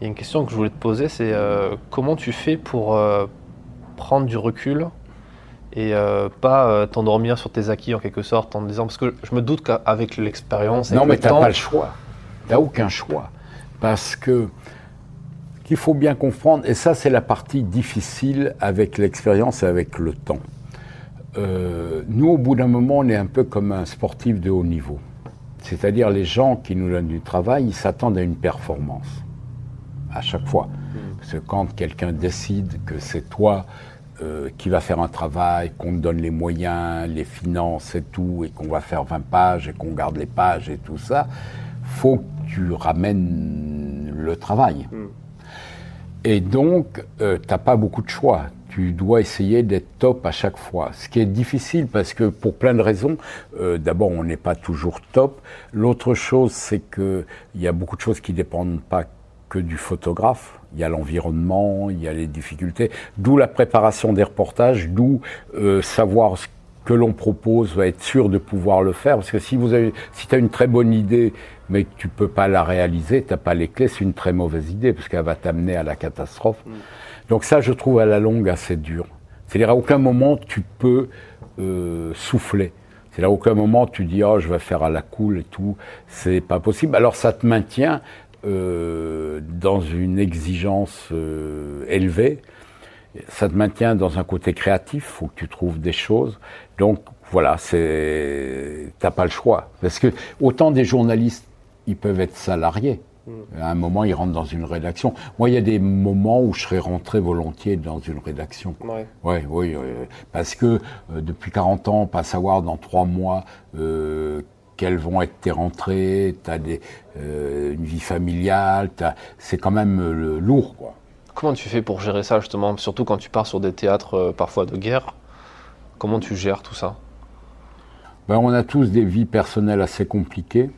il y a une question que je voulais te poser, c'est euh, comment tu fais pour prendre du recul et pas t'endormir sur tes acquis en quelque sorte en disant parce que je me doute qu'avec l'expérience non mais tu n'as pas le choix. Tu n'as aucun choix. Parce que qu'il faut bien comprendre et ça c'est la partie difficile avec l'expérience et avec le temps. Euh, nous, au bout d'un moment, on est un peu comme un sportif de haut niveau. C'est-à-dire les gens qui nous donnent du travail, ils s'attendent à une performance à chaque fois. Hmm. Parce que quand quelqu'un décide que c'est toi euh, qui va faire un travail, qu'on te donne les moyens, les finances et tout, et qu'on va faire 20 pages et qu'on garde les pages et tout ça, faut que tu ramènes le travail. Hmm. Et donc, euh, tu n'as pas beaucoup de choix tu dois essayer d'être top à chaque fois. Ce qui est difficile parce que pour plein de raisons, euh, d'abord on n'est pas toujours top. L'autre chose, c'est qu'il y a beaucoup de choses qui dépendent pas que du photographe. Il y a l'environnement, il y a les difficultés, d'où la préparation des reportages, d'où euh, savoir ce que l'on propose, va être sûr de pouvoir le faire. Parce que si vous avez, si tu as une très bonne idée, mais que tu peux pas la réaliser, tu n'as pas les clés, c'est une très mauvaise idée, parce qu'elle va t'amener à la catastrophe. Mm. Donc ça, je trouve à la longue assez dur. C'est-à-dire à aucun moment tu peux euh, souffler. C'est à aucun moment tu dis oh je vais faire à la cool et tout. C'est pas possible. Alors ça te maintient euh, dans une exigence euh, élevée. Ça te maintient dans un côté créatif. Faut que tu trouves des choses. Donc voilà, c'est t'as pas le choix parce que autant des journalistes ils peuvent être salariés. À un moment, il rentre dans une rédaction. Moi, il y a des moments où je serais rentré volontiers dans une rédaction. Ouais. Ouais, oui, parce que euh, depuis 40 ans, pas savoir dans trois mois euh, quelles vont être tes rentrées, tu as des, euh, une vie familiale, c'est quand même lourd. Quoi. Comment tu fais pour gérer ça, justement, surtout quand tu pars sur des théâtres parfois de guerre? Comment tu gères tout ça? Ben, On a tous des vies personnelles assez compliquées.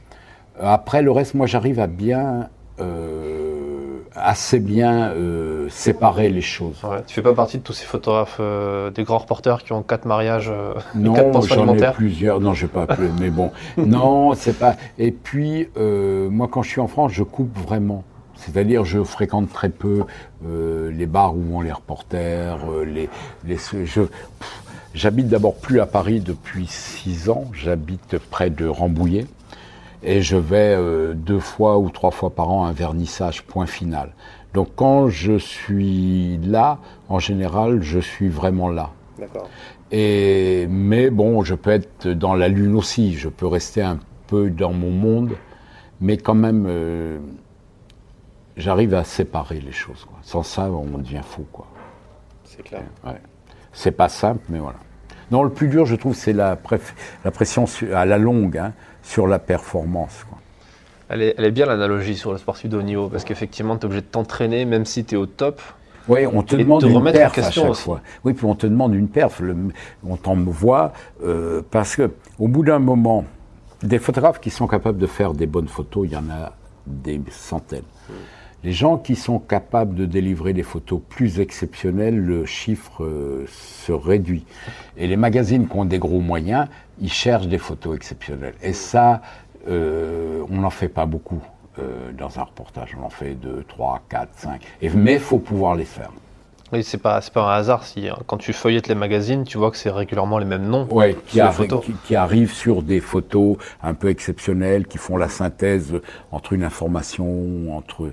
Après, le reste, moi, j'arrive à bien, euh, assez bien euh, séparer les choses. Ouais, tu fais pas partie de tous ces photographes, euh, des grands reporters qui ont quatre mariages, non, quatre pensions alimentaires. plusieurs. Non, je vais pas appeler, mais bon, non, c'est pas. Et puis, moi, quand je suis en France, je coupe vraiment. C'est-à-dire, je fréquente très peu les bars où vont les reporters, les, les, je, J'habite d'abord plus à Paris depuis six ans. J'habite près de Rambouillet et je vais euh, deux fois ou trois fois par an à un vernissage, point final. Donc quand je suis là, en général, je suis vraiment là. D'accord. Et mais bon, je peux être dans la lune aussi. Je peux rester un peu dans mon monde, mais quand même, euh, j'arrive à séparer les choses. Quoi. Sans ça, on devient fou, quoi. C'est clair. Ouais. C'est pas simple, mais voilà. Non, le plus dur, je trouve, c'est la, la, pression à la longue. Hein sur la performance. Elle, est, elle, est, bien l'analogie sur le sportif de haut niveau, parce qu'effectivement, tu es obligé de t'entraîner, même si tu es au top. Oui, on te demande une perf à chaque fois. Oui, puis on te demande une perf. on t'envoie euh, parce que au bout d'un moment, des photographes qui sont capables de faire des bonnes photos, il y en a des centaines. Hmm. Les gens qui sont capables de délivrer des photos plus exceptionnelles, le chiffre euh, se réduit. Et les magazines qui ont des gros moyens, ils cherchent des photos exceptionnelles. Et ça, euh, on n'en fait pas beaucoup euh, dans un reportage. On en fait deux, trois, quatre, cinq. Et, mais il faut pouvoir les faire. Oui, c'est pas, pas un hasard si quand tu feuillettes les magazines, tu vois que c'est régulièrement les mêmes noms. Qui, qui, qui, arrivent sur des photos un peu exceptionnelles, qui font la synthèse entre une information, entre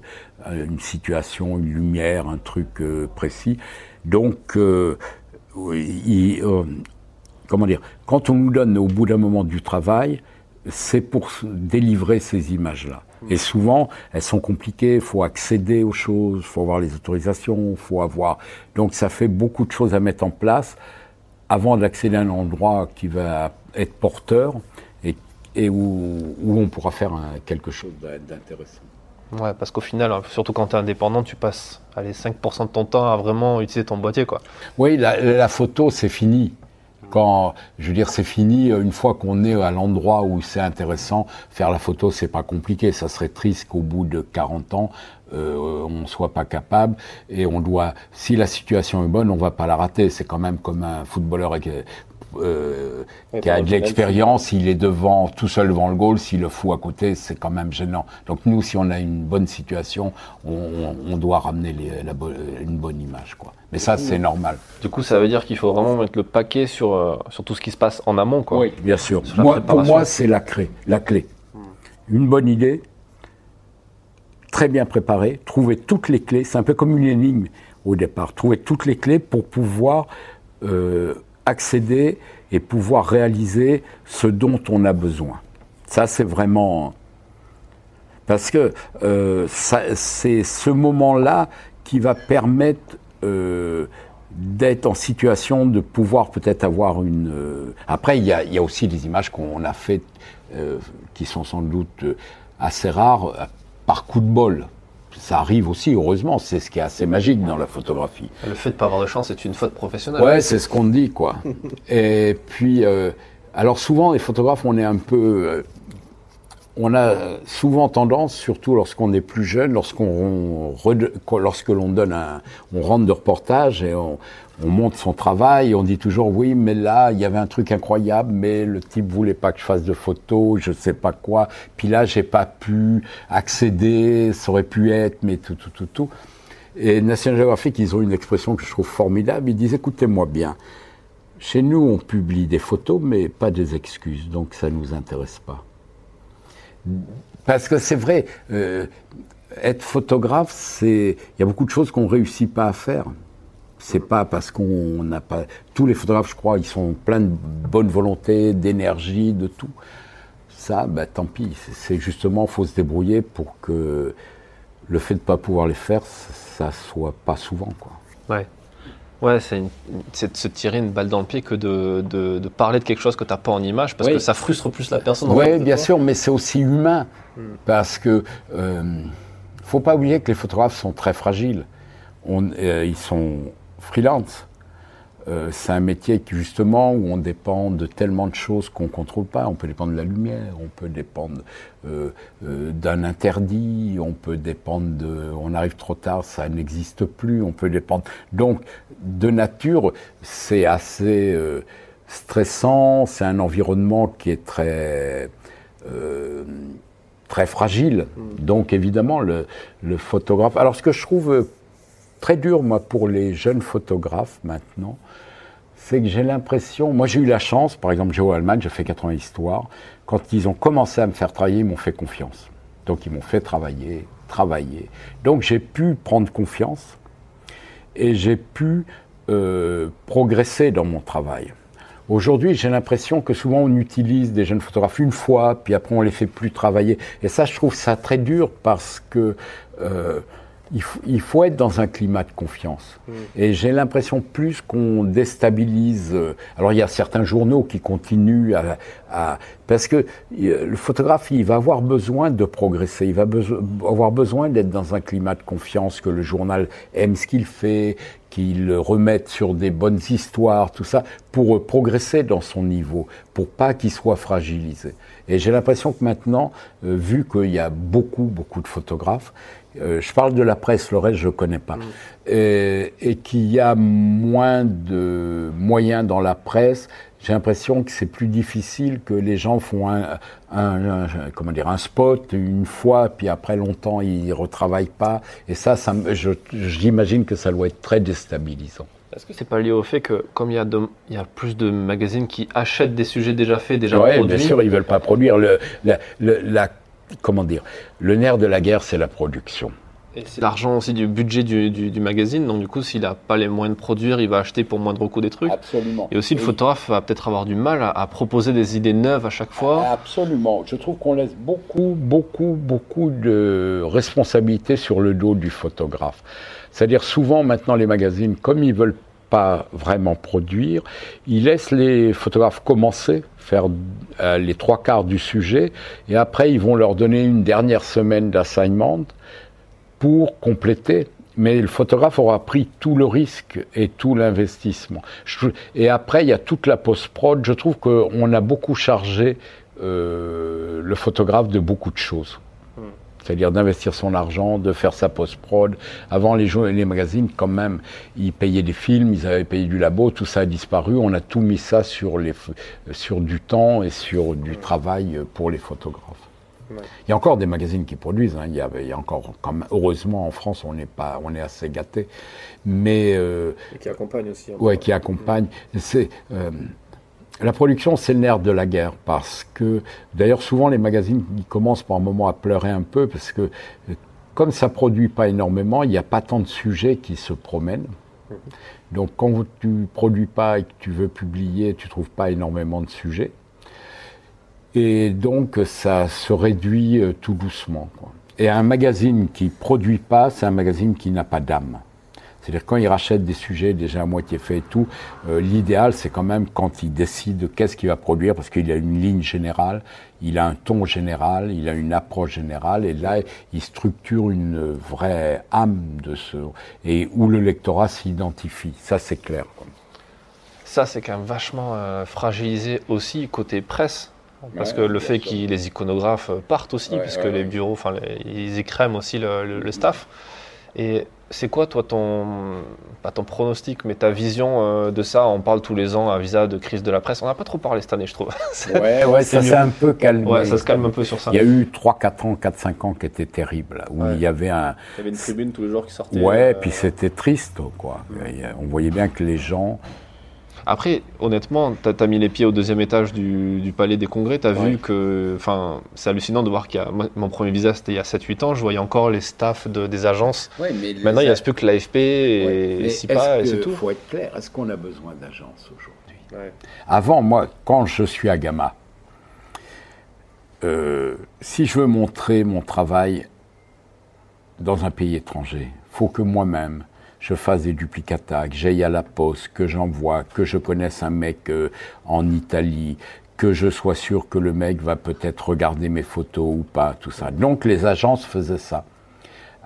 une situation, une lumière, un truc euh, précis. Donc, euh, comment dire, quand on nous donne au bout d'un moment du travail, c'est pour délivrer ces images-là. Et souvent, elles sont compliquées, il faut accéder aux choses, il faut avoir les autorisations, il faut avoir... Donc ça fait beaucoup de choses à mettre en place avant d'accéder à un endroit qui va être porteur et, et où, où, on pourra faire quelque chose d'intéressant. Ouais, parce qu'au final, surtout quand tu es indépendant, tu passes allez, 5% de ton temps à vraiment utiliser ton boîtier. Quoi. Oui, la, photo, c'est fini. quand, je veux dire, c'est fini, une fois qu'on est à l'endroit où c'est intéressant, faire la photo, c'est pas compliqué. Ça serait triste qu'au bout de 40 ans, euh, on soit pas capable et on doit, si la situation est bonne, on va pas la rater. C'est quand même comme un footballeur euh, qui a de l'expérience, il est devant, tout seul devant le goal, s'il le fout à côté, c'est quand même gênant. Donc nous, si on a une bonne situation, on, doit ramener la, une bonne image, quoi. Mais ça, c'est normal. Du coup, ça veut dire qu'il faut vraiment mettre le paquet sur, euh, sur tout ce qui se passe en amont, quoi. Oui, bien sûr. Moi, pour moi, c'est la clé. La clé. Une bonne idée, très bien préparée, trouver toutes les clés. C'est un peu comme une énigme au départ. Trouver toutes les clés pour pouvoir euh, accéder et pouvoir réaliser ce dont on a besoin. Ça, c'est vraiment... Parce que euh, c'est ce moment-là qui va permettre euh, d'être en situation de pouvoir peut-être avoir une... Euh, après, il y, a, y, a, aussi des images qu'on a faites qui sont sans doute assez rares par coup de bol ça arrive aussi, heureusement, c'est ce qui est assez magique dans la photographie. Le fait de ne pas avoir de chance c'est une faute professionnelle. Ouais, c'est ce qu'on dit, quoi. Et puis, euh, alors souvent, les photographes, on est un peu. Euh, on a souvent tendance, surtout lorsqu'on est plus jeune, lorsqu'on lorsque l'on donne un, on rentre de reportage et on, on monte son travail, on dit toujours oui, mais là, il y avait un truc incroyable, mais le type voulait pas que je fasse de photos, je sais pas quoi. Puis là, j'ai pas pu accéder, ça aurait pu être, mais tout, tout, tout, tout. Et National Geographic, ils ont une expression que je trouve formidable. Ils disent, écoutez-moi bien. Chez nous, on publie des photos, mais pas des excuses, donc ça nous intéresse pas. Parce que c'est vrai, euh, être photographe, c'est, il y a beaucoup de choses qu'on réussit pas à faire. C'est pas parce qu'on n'a pas. Tous les photographes, je crois, ils sont pleins de bonne volonté, d'énergie, de tout. Ça, bah, tant pis. C'est justement, faut se débrouiller pour que le fait de ne pas pouvoir les faire, ça soit pas souvent, quoi. Ouais. Ouais, c'est de se tirer une balle dans le pied que de, de, parler de quelque chose que tu n'as pas en image, parce que ça frustre plus la personne. Oui, bien sûr, mais c'est aussi humain, hmm. parce que euh, faut pas oublier que les photographes sont très fragiles. On, euh, ils sont freelance. Euh, c'est un métier qui justement où on dépend de tellement de choses qu'on ne contrôle pas. On peut dépendre de la lumière, on peut dépendre euh, euh, d'un interdit, on peut dépendre de, on arrive trop tard, ça n'existe plus. On peut dépendre. Donc de nature, c'est assez stressant. C'est un environnement qui est très très fragile. Mm. Donc évidemment le, le photographe. Alors ce que je trouve très dur, moi, pour les jeunes photographes maintenant, c'est que j'ai l'impression, moi j'ai eu la chance, par exemple, Géo Allemagne, j'ai fait 80 histoires, quand ils ont commencé à me faire travailler, ils m'ont fait confiance. Donc ils m'ont fait travailler, travailler. Donc j'ai pu prendre confiance et j'ai pu euh, progresser dans mon travail. Aujourd'hui, j'ai l'impression que souvent on utilise des jeunes photographes une fois, puis après on les fait plus travailler. Et ça, je trouve ça très dur parce que euh, il faut, être dans un climat de confiance. Mm. Et j'ai l'impression plus qu'on déstabilise. Euh, alors il y a certains journaux qui continuent à, parce que euh, le photographe il va avoir besoin de progresser, il va avoir besoin d'être dans un climat de confiance, que le journal aime ce qu'il fait, qu'il remette sur des bonnes histoires, tout ça, pour progresser dans son niveau, pour pas qu'il soit fragilisé. Et j'ai l'impression que maintenant, euh, vu qu'il y a beaucoup, beaucoup de photographes, euh, je parle de la presse, le reste je ne connais pas, mm. et, et qu'il y a moins de moyens dans la presse, j'ai l'impression que c'est plus difficile que les gens font un, un, comment dire un spot une fois puis après longtemps ils retravaillent pas et ça, ça j'imagine que ça doit être très déstabilisant. Est-ce que c'est pas lié au fait que comme il y, a il y a plus de magazines qui achètent des sujets déjà faits, déjà ouais, produits bien sûr, ils veulent pas produire le, la, la comment dire, le nerf de la guerre, c'est la production. Et c'est l'argent aussi du budget du, magazine, donc du coup, s'il n'a pas les moyens de produire, il va acheter pour moindre coût des trucs. Absolument. Et aussi, le photographe va peut-être avoir du mal à, proposer des idées neuves à chaque fois. Absolument. Je trouve qu'on laisse beaucoup, beaucoup, beaucoup de responsabilités sur le dos du photographe. C'est-à-dire, souvent, maintenant, les magazines, comme ils veulent pas vraiment produire, ils laissent les photographes commencer, faire euh, les trois quarts du sujet, et après ils vont leur donner une dernière semaine d'assignment pour compléter. mais le photographe aura pris tout le risque et tout l'investissement. Et après, il y a toute la post-prod. Je trouve qu'on a beaucoup chargé euh, le photographe de beaucoup de choses. C'est-à-dire d'investir son argent, de faire sa post-prod. Avant, les, les magazines, quand même, ils payaient des films, ils avaient payé du labo, tout ça a disparu. On a tout mis ça sur, les, sur du temps et sur du travail pour les photographes. Il y a encore des magazines qui produisent. Hein. Il, y a, il, y a, encore, comme, heureusement, en France, on est pas, on est assez gâté, mais euh, et qui accompagnent aussi. Oui, qui accompagnent. C'est euh, la production, c'est le nerf de la guerre parce que, d'ailleurs, souvent les magazines ils commencent par un moment à pleurer un peu parce que, comme ça produit pas énormément, il n'y a pas tant de sujets qui se promènent. Donc, quand tu produis pas et que tu veux publier, tu trouves pas énormément de sujets. Et donc, ça se réduit euh, tout doucement. Et un magazine qui produit pas, c'est un magazine qui n'a pas d'âme. C'est-à-dire quand il rachète des sujets déjà à moitié faits et tout, euh, l'idéal c'est quand même quand il décide qu'est-ce qu'il va produire, parce qu'il a une ligne générale, il a un ton général, il a une approche générale, et là il structure une vraie âme de ce et où le lectorat s'identifie. Ça c'est clair. Ça c'est quand même vachement euh, fragilisé aussi côté presse. Parce que le fait que les iconographes partent aussi, puisque les bureaux, enfin, ils écrèment aussi le, staff. Et c'est quoi, toi, ton, pas ton pronostic, mais ta vision euh, de ça? On parle tous les ans à visa de crise de la presse. On n'a pas trop parlé cette année, je trouve. ouais, ouais ça s'est un peu calmé. Ouais, ça se calme un peu sur ça. Il y a eu 3-4 ans, 4-5 ans qui étaient terribles, où il y avait un. Il y avait une tribune tous les jours qui sortait. Ouais, euh, puis c'était triste, quoi. On voyait bien que les gens après, honnêtement, tu as, mis les pieds au deuxième étage du, palais des congrès, tu as vu que. Enfin, c'est hallucinant de voir qu'il y a. mon premier visa, c'était il y a 7-8 ans, je voyais encore les staffs des agences. Maintenant, il n'y a plus que l'AFP et, SIPA et c'est tout. Il faut être clair, est-ce qu'on a besoin d'agences aujourd'hui? Avant, moi, quand je suis à Gamma, euh, si je veux montrer mon travail dans un pays étranger, faut que moi-même, je fasse des duplicata, que j'aille à la poste, que j'envoie, que je connaisse un mec euh, en Italie, que je sois sûr que le mec va peut-être regarder mes photos ou pas, tout ça. Donc les agences faisaient ça.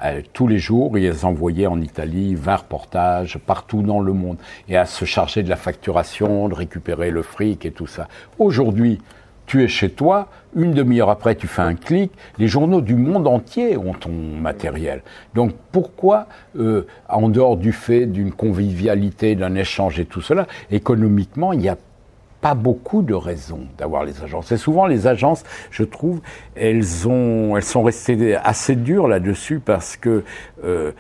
Euh, tous les jours, ils envoyaient en Italie 20 reportages partout dans le monde et à se charger de la facturation, de récupérer le fric et tout ça. Aujourd'hui, tu es chez toi, une demi-heure après, tu fais un clic, les journaux du monde entier ont ton matériel. Donc pourquoi, euh, en dehors du fait d'une convivialité, d'un échange et tout cela, économiquement, il n'y a pas beaucoup de raisons d'avoir les agences? Et souvent, les agences, je trouve, elles, ont, elles sont restées assez dures là-dessus parce que euh,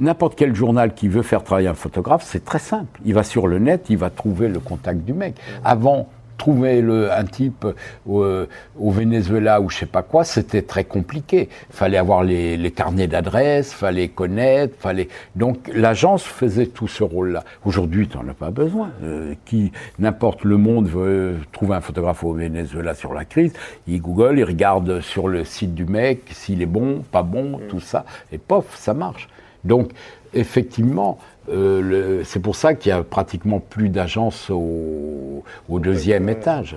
n'importe quel journal qui veut faire travailler un photographe, c'est très simple. Il va sur le net, il va trouver le contact du mec. Avant, trouver le, un type euh, au, Venezuela ou je sais pas quoi, c'était très compliqué. Fallait avoir les, les carnets d'adresses, fallait connaître, fallait. Donc l'agence faisait tout ce rôle-là. Aujourd'hui, tu n'en as pas besoin. Euh, qui n'importe le monde veut trouver un photographe au Venezuela sur la crise, il Google, il regarde sur le site du mec s'il est bon, pas bon, tout ça, et pof, ça marche. Donc effectivement, euh, c'est pour ça qu'il y a pratiquement plus d'agences au, deuxième étage.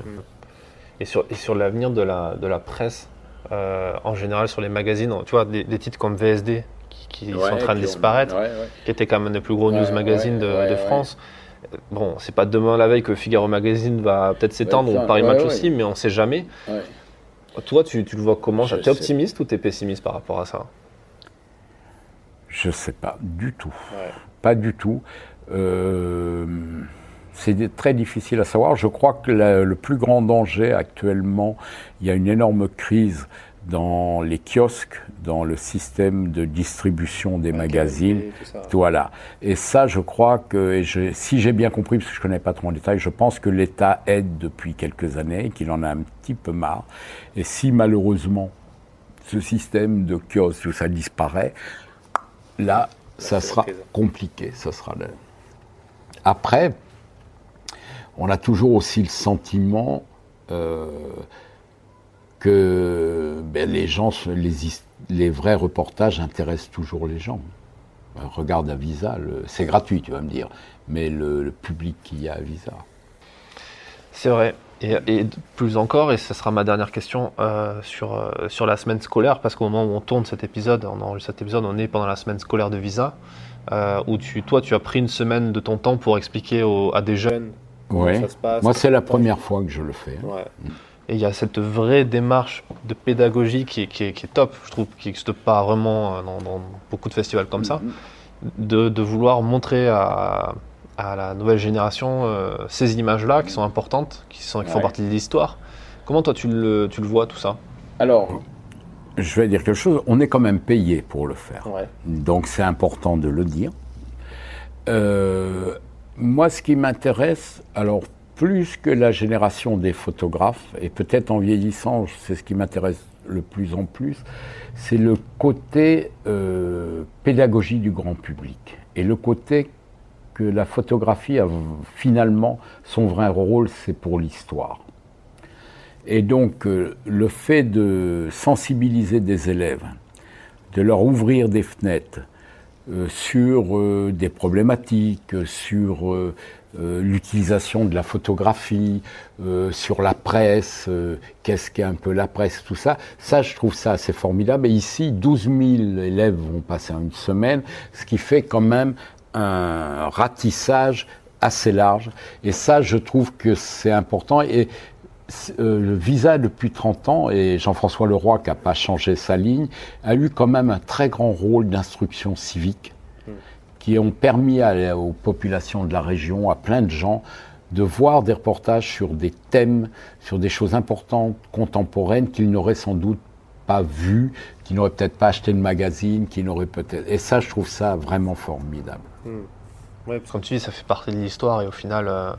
Et sur, et sur l'avenir de la, de la presse, euh, en général sur les magazines, tu vois, des, titres comme VSD qui, sont en train de disparaître, qui était quand même un des plus gros news magazines de, France. Bon, c'est pas demain la veille que Figaro Magazine va peut-être s'étendre, ou Paris Match aussi, mais on sait jamais. Toi, tu, tu, le vois comment? Tu es optimiste ou tu es pessimiste par rapport à ça? Je sais pas du tout. Pas du tout. Euh, c'est très difficile à savoir. Je crois que le plus grand danger actuellement, il y a une énorme crise dans les kiosques, dans le système de distribution des magazines. Voilà. Et ça, je crois que, et si j'ai bien compris, parce que je connais pas trop en détail, je pense que l'État aide depuis quelques années, qu'il en a un petit peu marre. Et si malheureusement ce système de kiosques, ça disparaît, là, ça sera compliqué. Ça sera Après, on a toujours aussi le sentiment euh, que ben, les gens, les, les, vrais reportages intéressent toujours les gens. Ben, regarde à Visa, c'est gratuit, tu vas me dire, mais le, public qui y a à Visa. C'est vrai. Et, plus encore, et ce sera ma dernière question euh, sur, euh, sur la semaine scolaire, parce qu'au moment où on tourne cet épisode, on enregistre cet épisode, on est pendant la semaine scolaire de visa, euh, où tu, toi, tu as pris une semaine de ton temps pour expliquer à des jeunes comment ça se passe. Moi, c'est la première fois que je le fais. Ouais. Et il y a cette vraie démarche de pédagogie qui est, qui est, top, je trouve, qui n'existe pas vraiment dans, dans, beaucoup de festivals comme ça, mm-hmm. de, de vouloir montrer à à la nouvelle génération euh, ces images-là qui sont importantes, qui, sont, qui font partie de l'histoire. Comment toi tu le, tu le vois tout ça? Alors, je vais dire quelque chose, on est quand même payé pour le faire. Donc c'est important de le dire. Euh, moi, ce qui m'intéresse, alors plus que la génération des photographes, et peut-être en vieillissant, c'est ce qui m'intéresse le plus en plus, c'est le côté euh, pédagogie du grand public et le côté que la photographie a finalement son vrai rôle, c'est pour l'histoire. Et donc euh, le fait de sensibiliser des élèves, de leur ouvrir des fenêtres euh, sur euh, des problématiques, sur l'utilisation de la photographie, sur la presse, qu'est-ce qu'est un peu la presse, tout ça, ça je trouve ça assez formidable. Et ici, 12 000 élèves vont passer une semaine, ce qui fait quand même un ratissage assez large. Et ça, je trouve que c'est important. Et euh, le visa depuis 30 ans, et Jean-François Leroy, qui n'a pas changé sa ligne, a eu quand même un très grand rôle d'instruction civique, qui ont permis aux populations de la région, à plein de gens, de voir des reportages sur des thèmes, sur des choses importantes, contemporaines, qu'ils n'auraient sans doute pas vues, qu'ils n'auraient peut-être pas acheté de magazine, qu'ils n'auraient peut-être... Et ça, je trouve ça vraiment formidable. Hmm. Oui, parce que comme tu dis, ça fait partie de l'histoire et au final, euh,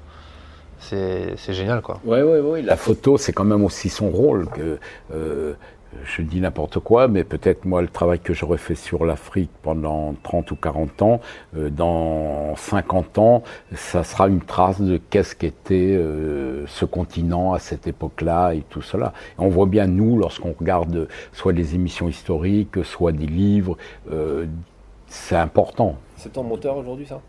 c'est génial. Quoi. Oui, oui, oui. La photo, c'est quand même aussi son rôle. Que, euh, je dis n'importe quoi, mais peut-être moi, le travail que j'aurais fait sur l'Afrique pendant 30 ou 40 ans, euh, dans 50 ans, ça sera une trace de qu'est-ce qu'était ce continent à cette époque-là et tout cela. on voit bien, nous, lorsqu'on regarde soit des émissions historiques, soit des livres, c'est important. C'est ton moteur aujourd'hui, ça?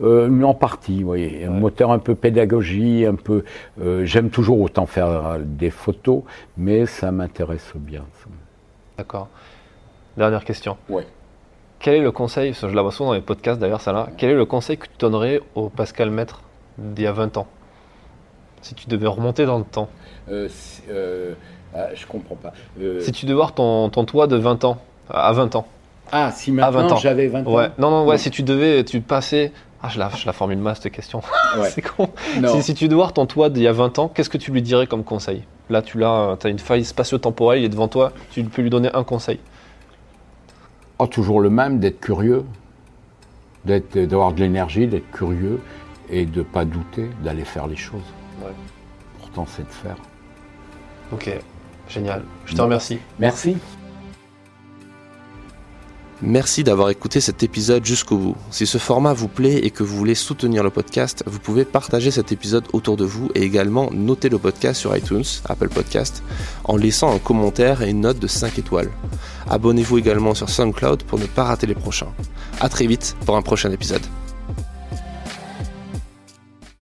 Euh, en partie, oui. Un moteur un peu pédagogie, un peu. Euh, j'aime toujours autant faire des photos, mais ça m'intéresse bien. D'accord. Dernière question. Oui. Quel est le conseil, je la vois souvent dans les podcasts d'ailleurs, ça là, quel est le conseil que tu donnerais au Pascal Maître d'il y a 20 ans? Si tu devais remonter dans le temps euh, euh ah, Je comprends pas. Si tu devais voir ton, ton toi de 20 ans, à 20 ans, ah, si maintenant j'avais 20 ans. Ouais. Non, non, ouais, si tu devais, tu passais. Ah, je la, je la formule mal cette question. c'est con. Si, si, tu devais voir ton toi d'il y a 20 ans, qu'est-ce que tu lui dirais comme conseil? Là, tu as, as une faille spatio-temporelle, il est devant toi, tu peux lui donner un conseil. Oh, toujours le même, d'être curieux, d'avoir de l'énergie, d'être curieux et de ne pas douter, d'aller faire les choses. Ouais. Pourtant, c'est de faire. Ok, génial. Je te remercie. Merci. Merci d'avoir écouté cet épisode jusqu'au bout. Si ce format vous plaît et que vous voulez soutenir le podcast, vous pouvez partager cet épisode autour de vous et également noter le podcast sur iTunes, Apple Podcast, en laissant un commentaire et une note de 5 étoiles. Abonnez-vous également sur SoundCloud pour ne pas rater les prochains. A très vite pour un prochain épisode.